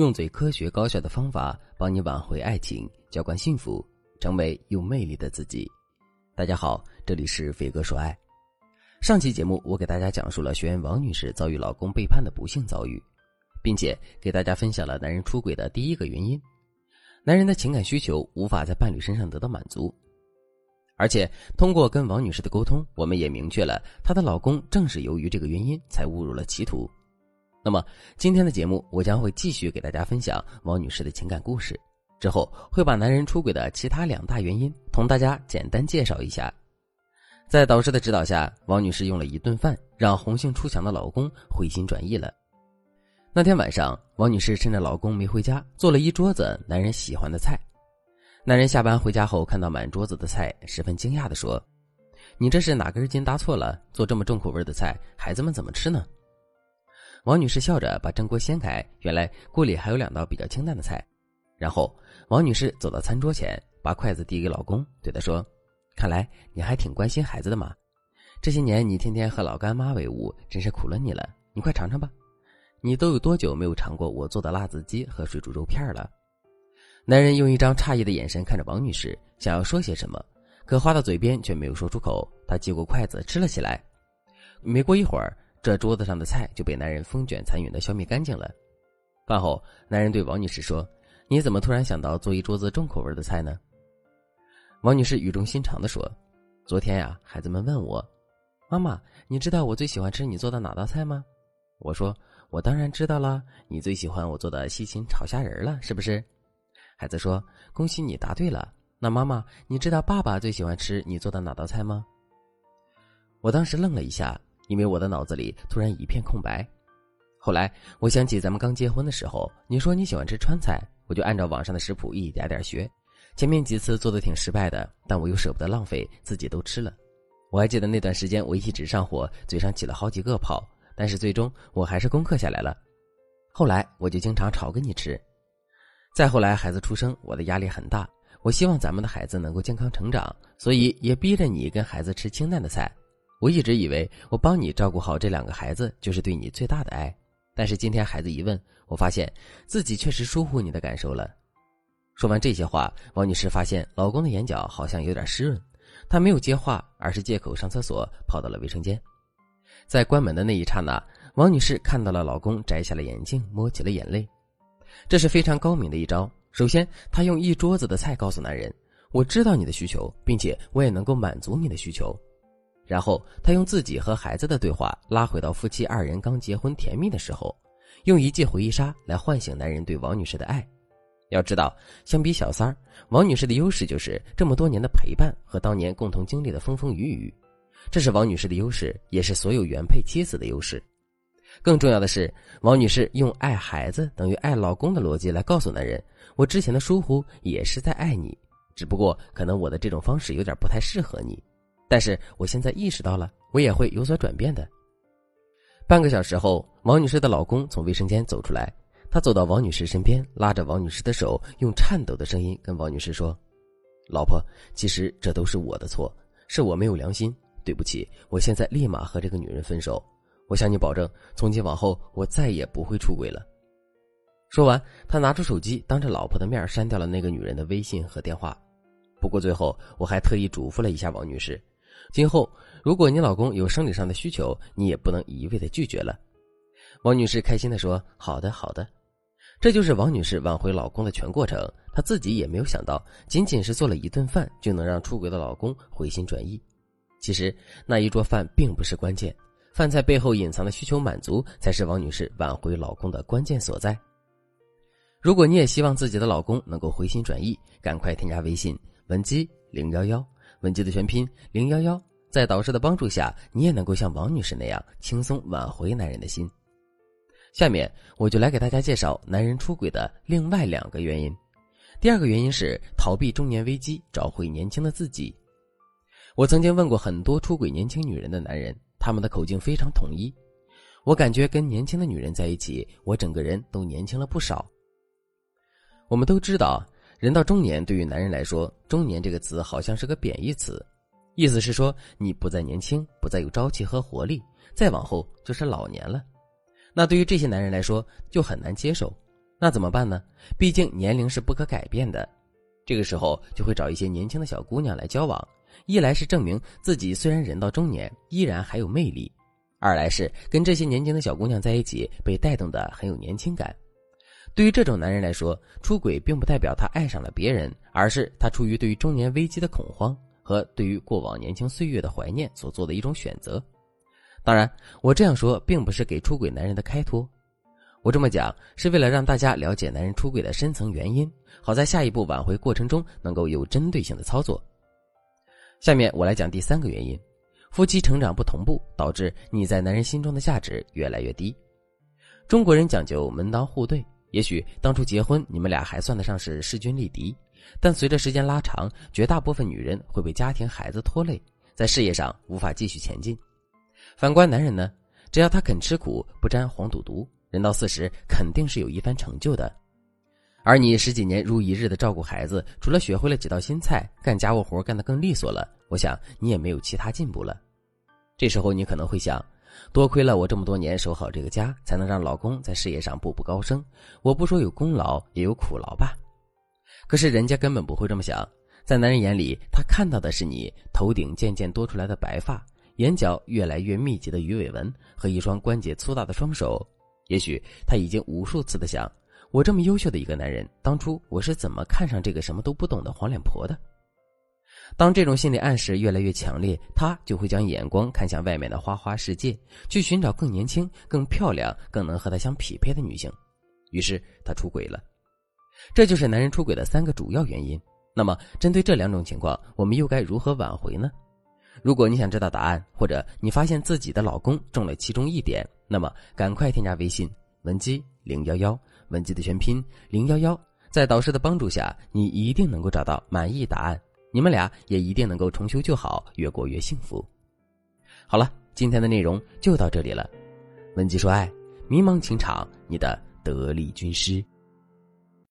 用最科学高效的方法帮你挽回爱情，浇灌幸福，成为有魅力的自己。大家好，这里是飞哥说爱。上期节目我给大家讲述了学员王女士遭遇老公背叛的不幸遭遇，并且给大家分享了男人出轨的第一个原因：男人的情感需求无法在伴侣身上得到满足。而且通过跟王女士的沟通，我们也明确了她的老公正是由于这个原因才误入了歧途。那么今天的节目，我将会继续给大家分享王女士的情感故事，之后会把男人出轨的其他两大原因同大家简单介绍一下。在导师的指导下，王女士用了一顿饭让红杏出墙的老公回心转意了。那天晚上，王女士趁着老公没回家，做了一桌子男人喜欢的菜。男人下班回家后，看到满桌子的菜，十分惊讶地说：“你这是哪根筋搭错了？做这么重口味的菜，孩子们怎么吃呢？”王女士笑着把蒸锅掀开，原来锅里还有两道比较清淡的菜。然后，王女士走到餐桌前，把筷子递给老公，对他说：“看来你还挺关心孩子的嘛。这些年你天天和老干妈为伍，真是苦了你了。你快尝尝吧。你都有多久没有尝过我做的辣子鸡和水煮肉片了？”男人用一张诧异的眼神看着王女士，想要说些什么，可话到嘴边却没有说出口。他接过筷子吃了起来。没过一会儿。这桌子上的菜就被男人风卷残云的消灭干净了。饭后，男人对王女士说：“你怎么突然想到做一桌子重口味的菜呢？”王女士语重心长的说：“昨天呀，孩子们问我，妈妈，你知道我最喜欢吃你做的哪道菜吗？”我说：“我当然知道了，你最喜欢我做的西芹炒虾仁了，是不是？”孩子说：“恭喜你答对了。”那妈妈，你知道爸爸最喜欢吃你做的哪道菜吗？我当时愣了一下。因为我的脑子里突然一片空白，后来我想起咱们刚结婚的时候，你说你喜欢吃川菜，我就按照网上的食谱一点点学。前面几次做的挺失败的，但我又舍不得浪费，自己都吃了。我还记得那段时间我一直上火，嘴上起了好几个泡，但是最终我还是攻克下来了。后来我就经常炒给你吃。再后来孩子出生，我的压力很大，我希望咱们的孩子能够健康成长，所以也逼着你跟孩子吃清淡的菜。我一直以为我帮你照顾好这两个孩子就是对你最大的爱，但是今天孩子一问，我发现自己确实疏忽你的感受了。说完这些话，王女士发现老公的眼角好像有点湿润，她没有接话，而是借口上厕所跑到了卫生间。在关门的那一刹那，王女士看到了老公摘下了眼镜，摸起了眼泪。这是非常高明的一招。首先，她用一桌子的菜告诉男人：“我知道你的需求，并且我也能够满足你的需求。”然后，他用自己和孩子的对话拉回到夫妻二人刚结婚甜蜜的时候，用一记回忆杀来唤醒男人对王女士的爱。要知道，相比小三儿，王女士的优势就是这么多年的陪伴和当年共同经历的风风雨雨，这是王女士的优势，也是所有原配妻子的优势。更重要的是，王女士用爱孩子等于爱老公的逻辑来告诉男人：我之前的疏忽也是在爱你，只不过可能我的这种方式有点不太适合你。但是我现在意识到了，我也会有所转变的。半个小时后，王女士的老公从卫生间走出来，他走到王女士身边，拉着王女士的手，用颤抖的声音跟王女士说：“老婆，其实这都是我的错，是我没有良心，对不起，我现在立马和这个女人分手。我向你保证，从今往后我再也不会出轨了。”说完，他拿出手机，当着老婆的面删掉了那个女人的微信和电话。不过最后，我还特意嘱咐了一下王女士。今后，如果你老公有生理上的需求，你也不能一味的拒绝了。王女士开心的说：“好的，好的。”这就是王女士挽回老公的全过程。她自己也没有想到，仅仅是做了一顿饭，就能让出轨的老公回心转意。其实那一桌饭并不是关键，饭菜背后隐藏的需求满足，才是王女士挽回老公的关键所在。如果你也希望自己的老公能够回心转意，赶快添加微信文姬零幺幺。文姬的全拼零幺幺，在导师的帮助下，你也能够像王女士那样轻松挽回男人的心。下面我就来给大家介绍男人出轨的另外两个原因。第二个原因是逃避中年危机，找回年轻的自己。我曾经问过很多出轨年轻女人的男人，他们的口径非常统一。我感觉跟年轻的女人在一起，我整个人都年轻了不少。我们都知道。人到中年，对于男人来说，“中年”这个词好像是个贬义词，意思是说你不再年轻，不再有朝气和活力，再往后就是老年了。那对于这些男人来说就很难接受，那怎么办呢？毕竟年龄是不可改变的。这个时候就会找一些年轻的小姑娘来交往，一来是证明自己虽然人到中年依然还有魅力，二来是跟这些年轻的小姑娘在一起被带动的很有年轻感。对于这种男人来说，出轨并不代表他爱上了别人，而是他出于对于中年危机的恐慌和对于过往年轻岁月的怀念所做的一种选择。当然，我这样说并不是给出轨男人的开脱。我这么讲是为了让大家了解男人出轨的深层原因，好在下一步挽回过程中能够有针对性的操作。下面我来讲第三个原因：夫妻成长不同步，导致你在男人心中的价值越来越低。中国人讲究门当户对，也许当初结婚你们俩还算得上是势均力敌，但随着时间拉长，绝大部分女人会被家庭孩子拖累，在事业上无法继续前进。反观男人呢，只要他肯吃苦，不沾黄赌毒。人到四十，肯定是有一番成就的。而你十几年如一日的照顾孩子，除了学会了几道新菜，干家务活干得更利索了，我想你也没有其他进步了。这时候你可能会想，多亏了我这么多年守好这个家，才能让老公在事业上步步高升。我不说有功劳，也有苦劳吧。可是人家根本不会这么想，在男人眼里，他看到的是你头顶渐渐多出来的白发，眼角越来越密集的鱼尾纹和一双关节粗大的双手。也许他已经无数次的想，我这么优秀的一个男人，当初我是怎么看上这个什么都不懂的黄脸婆的？当这种心理暗示越来越强烈，他就会将眼光看向外面的花花世界，去寻找更年轻、更漂亮、更能和他相匹配的女性。于是他出轨了。这就是男人出轨的三个主要原因。那么，针对这两种情况，我们又该如何挽回呢？如果你想知道答案，或者你发现自己的老公中了其中一点，那么赶快添加微信文姬零幺幺，文姬的全拼零幺幺，在导师的帮助下，你一定能够找到满意答案，你们俩也一定能够重修旧好，越过越幸福。好了，今天的内容就到这里了，文姬说爱，迷茫情场，你的得力军师。